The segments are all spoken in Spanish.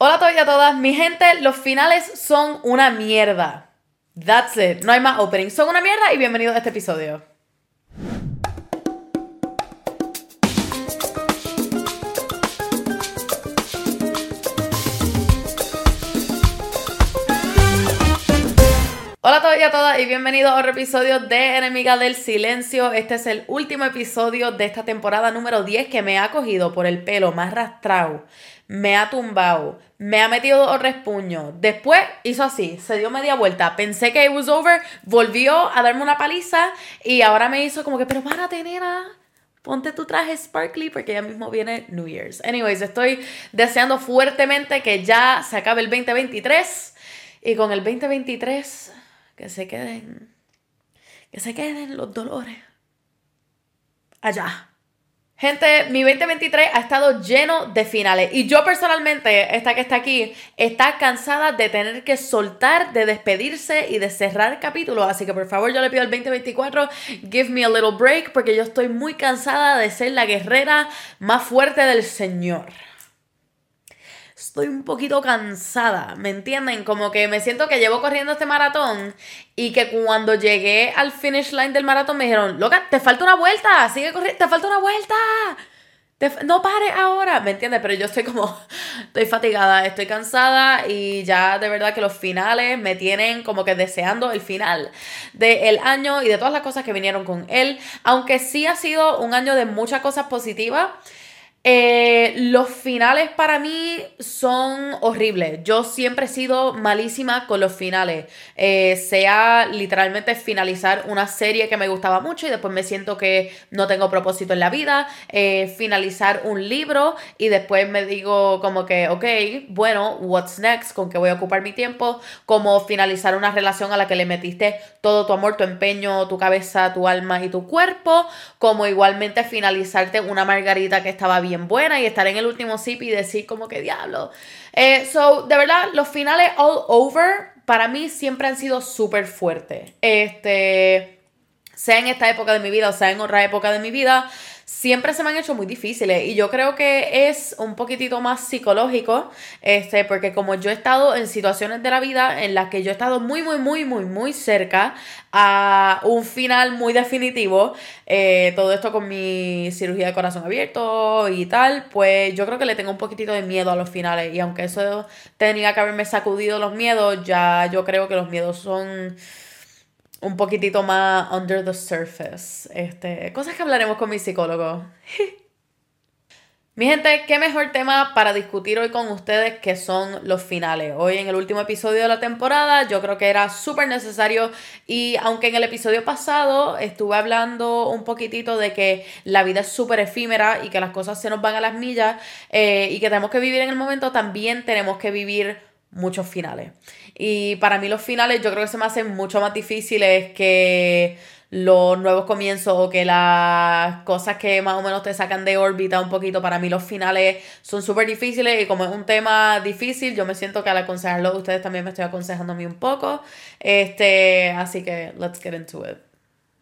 Hola a todos y a todas, mi gente, los finales son una mierda. That's it, no hay más opening, son una mierda y bienvenidos a este episodio. Hola a todos y a todas y bienvenidos a otro episodio de Enemiga del Silencio. Este es el último episodio de esta temporada número 10 que me ha cogido por el pelo más rastrado me ha tumbado, me ha metido dos respuños. Después hizo así, se dio media vuelta. Pensé que it was over, volvió a darme una paliza y ahora me hizo como que, pero párate, nena. Ponte tu traje sparkly porque ya mismo viene New Year's. Anyways, estoy deseando fuertemente que ya se acabe el 2023 y con el 2023 que se queden, que se queden los dolores allá Gente, mi 2023 ha estado lleno de finales y yo personalmente, esta que está aquí, está cansada de tener que soltar, de despedirse y de cerrar capítulos. Así que por favor yo le pido al 2024, give me a little break porque yo estoy muy cansada de ser la guerrera más fuerte del Señor estoy un poquito cansada, ¿me entienden? Como que me siento que llevo corriendo este maratón y que cuando llegué al finish line del maratón me dijeron, loca, te falta una vuelta, sigue corriendo, te falta una vuelta. no pares ahora, ¿me entiendes? Pero yo estoy como, estoy fatigada, estoy cansada y ya de verdad que los finales me tienen como que deseando el final del año y de todas las cosas que vinieron con él. Aunque sí ha sido un año de muchas cosas positivas, eh, los finales para mí son horribles. Yo siempre he sido malísima con los finales. Eh, sea literalmente finalizar una serie que me gustaba mucho y después me siento que no tengo propósito en la vida. Eh, finalizar un libro y después me digo como que, ok, bueno, what's next? ¿Con qué voy a ocupar mi tiempo? Como finalizar una relación a la que le metiste todo tu amor, tu empeño, tu cabeza, tu alma y tu cuerpo. Como igualmente finalizarte una margarita que estaba bien bien buena y estar en el último sip y decir como que diablo. Eh, so, de verdad, los finales all over para mí siempre han sido súper fuertes. Este, sea en esta época de mi vida o sea en otra época de mi vida, siempre se me han hecho muy difíciles y yo creo que es un poquitito más psicológico, este, porque como yo he estado en situaciones de la vida en las que yo he estado muy, muy, muy, muy, muy cerca a un final muy definitivo, eh, todo esto con mi cirugía de corazón abierto y tal, pues yo creo que le tengo un poquitito de miedo a los finales y aunque eso tenía que haberme sacudido los miedos, ya yo creo que los miedos son un poquitito más under the surface. Este, cosas que hablaremos con mi psicólogo. Mi gente, qué mejor tema para discutir hoy con ustedes que son los finales. Hoy en el último episodio de la temporada yo creo que era súper necesario y aunque en el episodio pasado estuve hablando un poquitito de que la vida es súper efímera y que las cosas se nos van a las millas eh, y que tenemos que vivir en el momento, también tenemos que vivir muchos finales. Y para mí los finales yo creo que se me hacen mucho más difíciles que los nuevos comienzos o que las cosas que más o menos te sacan de órbita un poquito. Para mí los finales son súper difíciles y como es un tema difícil, yo me siento que al aconsejarlo ustedes también me estoy aconsejando a mí un poco. Este, así que let's get into it.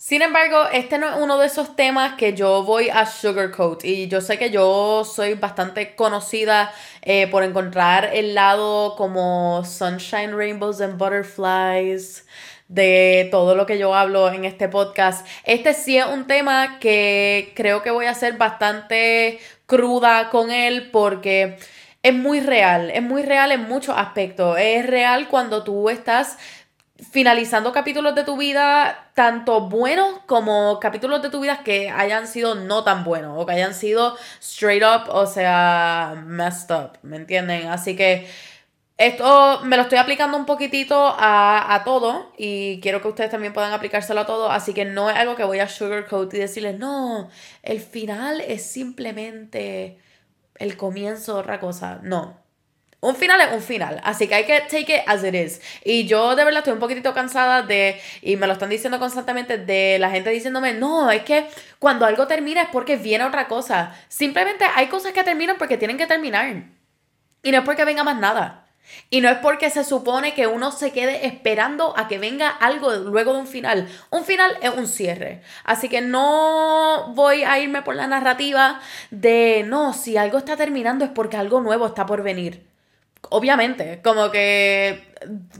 Sin embargo, este no es uno de esos temas que yo voy a sugarcoat. Y yo sé que yo soy bastante conocida eh, por encontrar el lado como sunshine, rainbows and butterflies de todo lo que yo hablo en este podcast. Este sí es un tema que creo que voy a ser bastante cruda con él porque es muy real, es muy real en muchos aspectos. Es real cuando tú estás finalizando capítulos de tu vida, tanto buenos como capítulos de tu vida que hayan sido no tan buenos o que hayan sido straight up, o sea, messed up, ¿me entienden? Así que esto me lo estoy aplicando un poquitito a, a todo y quiero que ustedes también puedan aplicárselo a todo, así que no es algo que voy a sugarcoat y decirles, no, el final es simplemente el comienzo de otra cosa, no. Un final es un final, así que hay que take it as it is. Y yo de verdad estoy un poquitito cansada de, y me lo están diciendo constantemente, de la gente diciéndome, no, es que cuando algo termina es porque viene otra cosa. Simplemente hay cosas que terminan porque tienen que terminar. Y no es porque venga más nada. Y no es porque se supone que uno se quede esperando a que venga algo luego de un final. Un final es un cierre. Así que no voy a irme por la narrativa de, no, si algo está terminando es porque algo nuevo está por venir. Obviamente, como que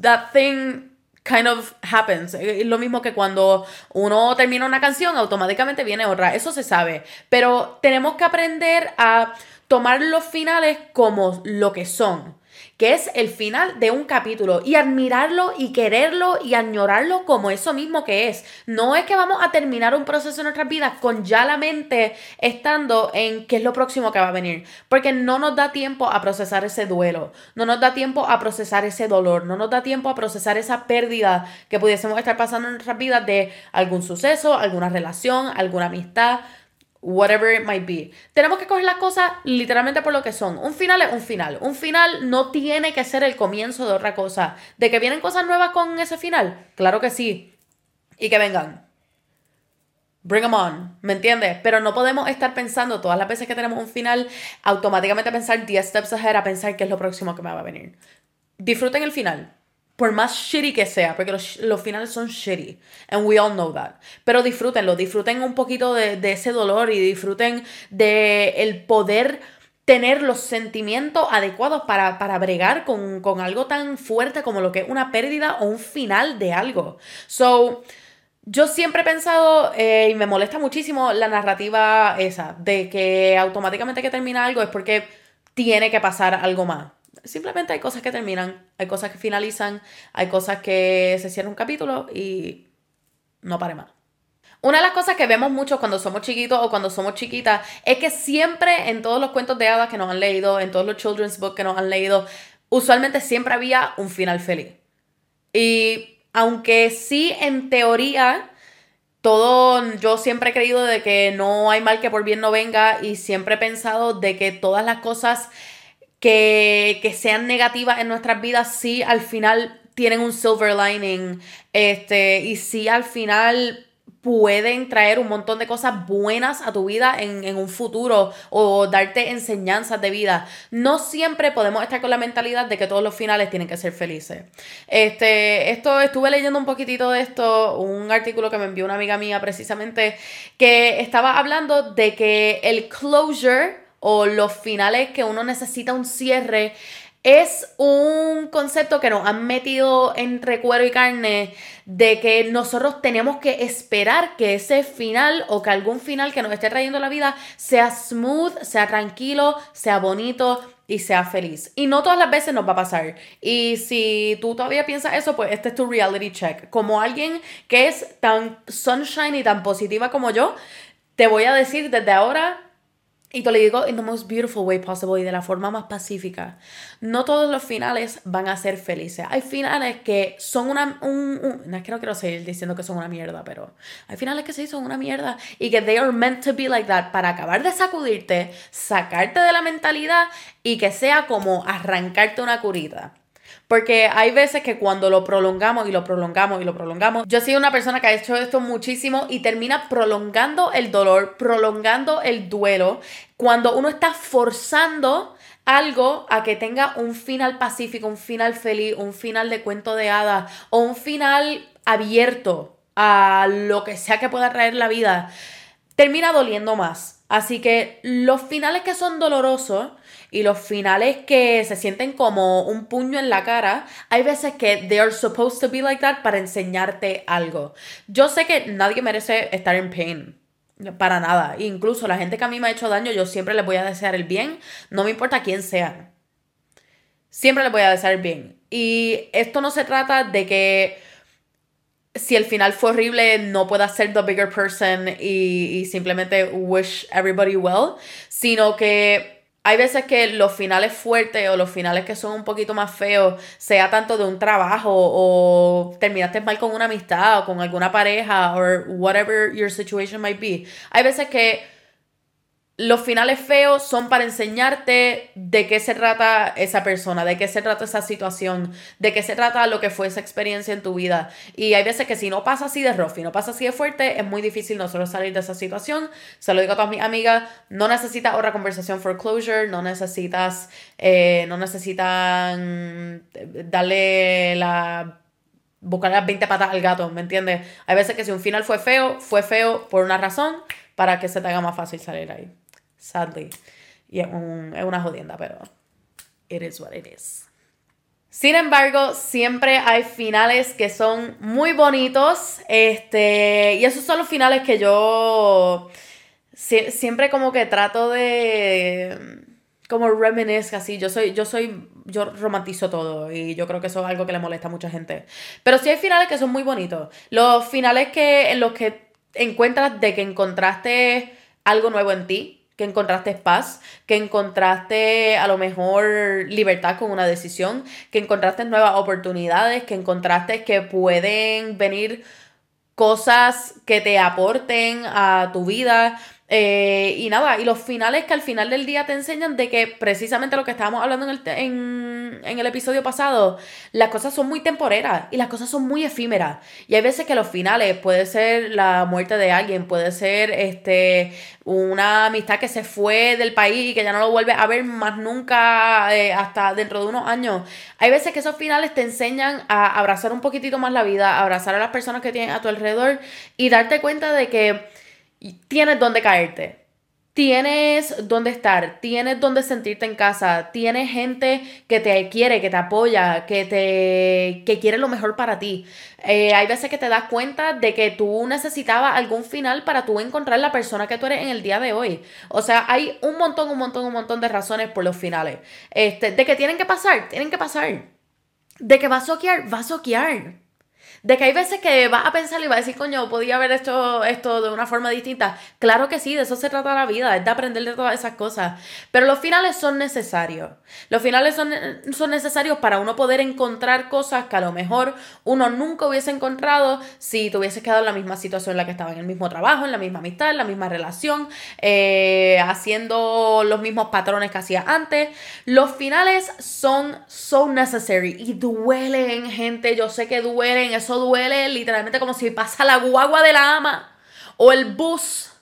that thing kind of happens. Es lo mismo que cuando uno termina una canción, automáticamente viene otra. Eso se sabe. Pero tenemos que aprender a tomar los finales como lo que son que es el final de un capítulo y admirarlo y quererlo y añorarlo como eso mismo que es. No es que vamos a terminar un proceso en nuestras vidas con ya la mente estando en qué es lo próximo que va a venir, porque no nos da tiempo a procesar ese duelo, no nos da tiempo a procesar ese dolor, no nos da tiempo a procesar esa pérdida que pudiésemos estar pasando en nuestras vidas de algún suceso, alguna relación, alguna amistad whatever it might be. Tenemos que coger las cosas literalmente por lo que son. Un final es un final. Un final no tiene que ser el comienzo de otra cosa. ¿De que vienen cosas nuevas con ese final? Claro que sí. Y que vengan. Bring them on, ¿me entiendes? Pero no podemos estar pensando todas las veces que tenemos un final, automáticamente pensar 10 steps ahead a pensar qué es lo próximo que me va a venir. Disfruten el final por más shitty que sea, porque los, finales son shitty, and we all know that. Pero disfrútenlo, disfruten un poquito de, ese dolor y disfruten de el poder tener los sentimientos adecuados para, para bregar con, algo tan fuerte como lo que es una pérdida o un final de algo. So, yo siempre he pensado, eh, y me molesta muchísimo la narrativa esa, de que automáticamente que termina algo es porque tiene que pasar algo más simplemente hay cosas que terminan, hay cosas que finalizan, hay cosas que se cierra un capítulo y no pare más. Una de las cosas que vemos mucho cuando somos chiquitos o cuando somos chiquitas es que siempre en todos los cuentos de hadas que nos han leído, en todos los children's books que nos han leído, usualmente siempre había un final feliz. Y aunque sí en teoría todo, yo siempre he creído de que no hay mal que por bien no venga y siempre he pensado de que todas las cosas que, sean negativas en nuestras vidas, sí al final tienen un silver lining, este, y sí al final pueden traer un montón de cosas buenas a tu vida en, un futuro o darte enseñanzas de vida. No siempre podemos estar con la mentalidad de que todos los finales tienen que ser felices. Este, esto estuve leyendo un poquitito de esto, un artículo que me envió una amiga mía precisamente, que estaba hablando de que el closure o los finales que uno necesita un cierre, es un concepto que nos han metido entre cuero y carne de que nosotros tenemos que esperar que ese final o que algún final que nos esté trayendo la vida sea smooth, sea tranquilo, sea bonito y sea feliz. Y no todas las veces nos va a pasar. Y si tú todavía piensas eso, pues este es tu reality check. Como alguien que es tan sunshine y tan positiva como yo, te voy a decir desde ahora y te lo digo in the most beautiful way possible y de la forma más pacífica. No todos los finales van a ser felices. Hay finales que son una... Un, no es que no quiero seguir diciendo que son una mierda, pero hay finales que sí son una mierda y que they are meant to be like that para acabar de sacudirte, sacarte de la mentalidad y que sea como arrancarte una curita. Porque hay veces que cuando lo prolongamos y lo prolongamos y lo prolongamos, yo soy una persona que ha hecho esto muchísimo y termina prolongando el dolor, prolongando el duelo, cuando uno está forzando algo a que tenga un final pacífico, un final feliz, un final de cuento de hadas o un final abierto a lo que sea que pueda traer la vida, termina doliendo más. Así que los finales que son dolorosos y los finales que se sienten como un puño en la cara, hay veces que they are supposed to be like that para enseñarte algo. Yo sé que nadie merece estar en pain. Para nada. Incluso la gente que a mí me ha hecho daño, yo siempre les voy a desear el bien. No me importa quién sea. Siempre les voy a desear el bien. Y esto no se trata de que si el final fue horrible, no pueda ser the bigger person y, y, simplemente wish everybody well, sino que hay veces que los finales fuertes o los finales que son un poquito más feos, sea tanto de un trabajo o terminaste mal con una amistad o con alguna pareja o whatever your situation might be, hay veces que los finales feos son para enseñarte de qué se trata esa persona, de qué se trata esa situación, de qué se trata lo que fue esa experiencia en tu vida. Y hay veces que si no pasa así de rough y no pasa así de fuerte, es muy difícil nosotros salir de esa situación. Se lo digo a todas mis amigas, no necesitas otra conversación for closure, no necesitas, eh, no necesitan darle la buscar las 20 patas al gato, ¿me entiendes? Hay veces que si un final fue feo, fue feo por una razón para que se te haga más fácil salir ahí sadly. Y es, un, es una jodienda, pero it is what it is. Sin embargo, siempre hay finales que son muy bonitos. Este, y esos son los finales que yo siempre como que trato de como reminisce así. Yo soy, yo soy, yo romantizo todo y yo creo que eso es algo que le molesta a mucha gente. Pero sí hay finales que son muy bonitos. Los finales que, en los que encuentras de que encontraste algo nuevo en ti, que encontraste paz, que encontraste a lo mejor libertad con una decisión, que encontraste nuevas oportunidades, que encontraste que pueden venir cosas que te aporten a tu vida eh, y nada, y los finales que al final del día te enseñan de que precisamente lo que estábamos hablando en el, en, en el episodio pasado, las cosas son muy temporeras y las cosas son muy efímeras. Y hay veces que los finales puede ser la muerte de alguien, puede ser este una amistad que se fue del país y que ya no lo vuelve a ver más nunca eh, hasta dentro de unos años. Hay veces que esos finales te enseñan a abrazar un poquitito más la vida, abrazar a las personas que tienes a tu alrededor y darte cuenta de que tienes dónde caerte. Tienes dónde estar, tienes dónde sentirte en casa, tienes gente que te quiere, que te apoya, que te que quiere lo mejor para ti. Eh, hay veces que te das cuenta de que tú necesitabas algún final para tú encontrar la persona que tú eres en el día de hoy. O sea, hay un montón, un montón, un montón de razones por los finales. Este, de que tienen que pasar, tienen que pasar. De que va a soquear, va a soquear. De que hay veces que vas a pensar y vas a decir, coño, podía haber hecho esto de una forma distinta. Claro que sí, de eso se trata la vida, es de aprender de todas esas cosas. Pero los finales son necesarios. Los finales son, son necesarios para uno poder encontrar cosas que a lo mejor uno nunca hubiese encontrado si te hubieses quedado en la misma situación en la que estaba, en el mismo trabajo, en la misma amistad, en la misma relación, eh, haciendo los mismos patrones que hacía antes. Los finales son so necessary y duelen, gente. Yo sé que duelen, eso duele literalmente como si pasa la guagua de la ama, o el bus,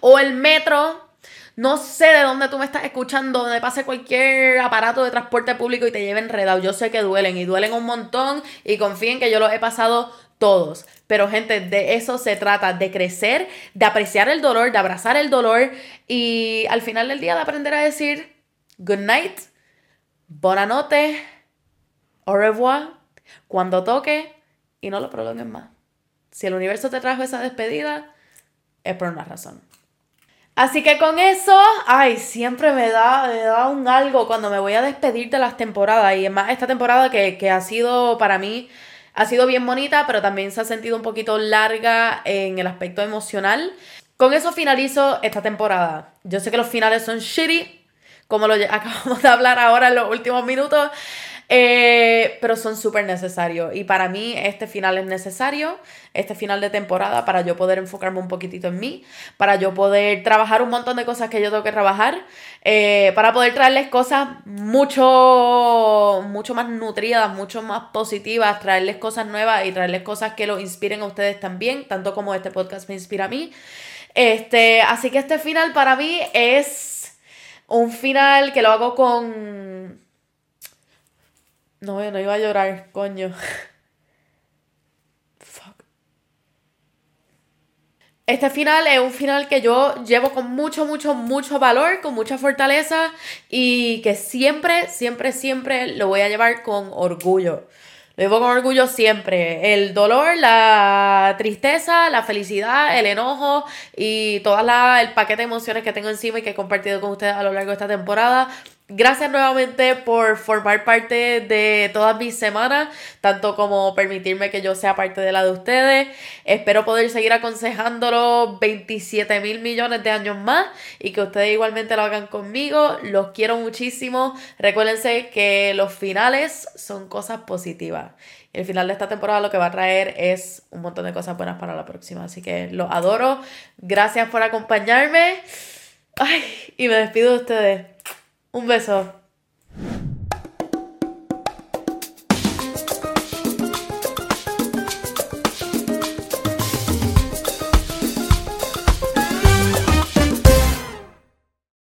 o el metro. No sé de dónde tú me estás escuchando, donde pase cualquier aparato de transporte público y te lleve enredado. Yo sé que duelen y duelen un montón y confíen que yo los he pasado todos. Pero gente, de eso se trata, de crecer, de apreciar el dolor, de abrazar el dolor y al final del día de aprender a decir good night, buena noche, au revoir, cuando toque y no lo prolongues más. Si el universo te trajo esa despedida, es por una razón. Así que con eso, ay, siempre me da, un algo cuando me voy a despedir de las temporadas. Y más, esta temporada que, que ha sido para mí, ha sido bien bonita, pero también se ha sentido un poquito larga en el aspecto emocional. Con eso finalizo esta temporada. Yo sé que los finales son shitty, como lo acabamos de hablar ahora en los últimos minutos. Eh, pero son súper necesarios. Y para mí este final es necesario, este final de temporada, para yo poder enfocarme un poquitito en mí, para yo poder trabajar un montón de cosas que yo tengo que trabajar, eh, para poder traerles cosas mucho, mucho más nutridas, mucho más positivas, traerles cosas nuevas y traerles cosas que los inspiren a ustedes también, tanto como este podcast me inspira a mí. Este, así que este final para mí es un final que lo hago con no, no iba a llorar, coño. Fuck. Este final es un final que yo llevo con mucho, mucho, mucho valor, con mucha fortaleza y que siempre, siempre, siempre lo voy a llevar con orgullo. Lo llevo con orgullo siempre. El dolor, la tristeza, la felicidad, el enojo y todo el paquete de emociones que tengo encima y que he compartido con ustedes a lo largo de esta temporada Gracias nuevamente por formar parte de todas mis semanas, tanto como permitirme que yo sea parte de la de ustedes. Espero poder seguir aconsejándolo 27 mil millones de años más y que ustedes igualmente lo hagan conmigo. Los quiero muchísimo. Recuérdense que los finales son cosas positivas. El final de esta temporada lo que va a traer es un montón de cosas buenas para la próxima. Así que los adoro. Gracias por acompañarme. Ay, y me despido de ustedes. Un beso.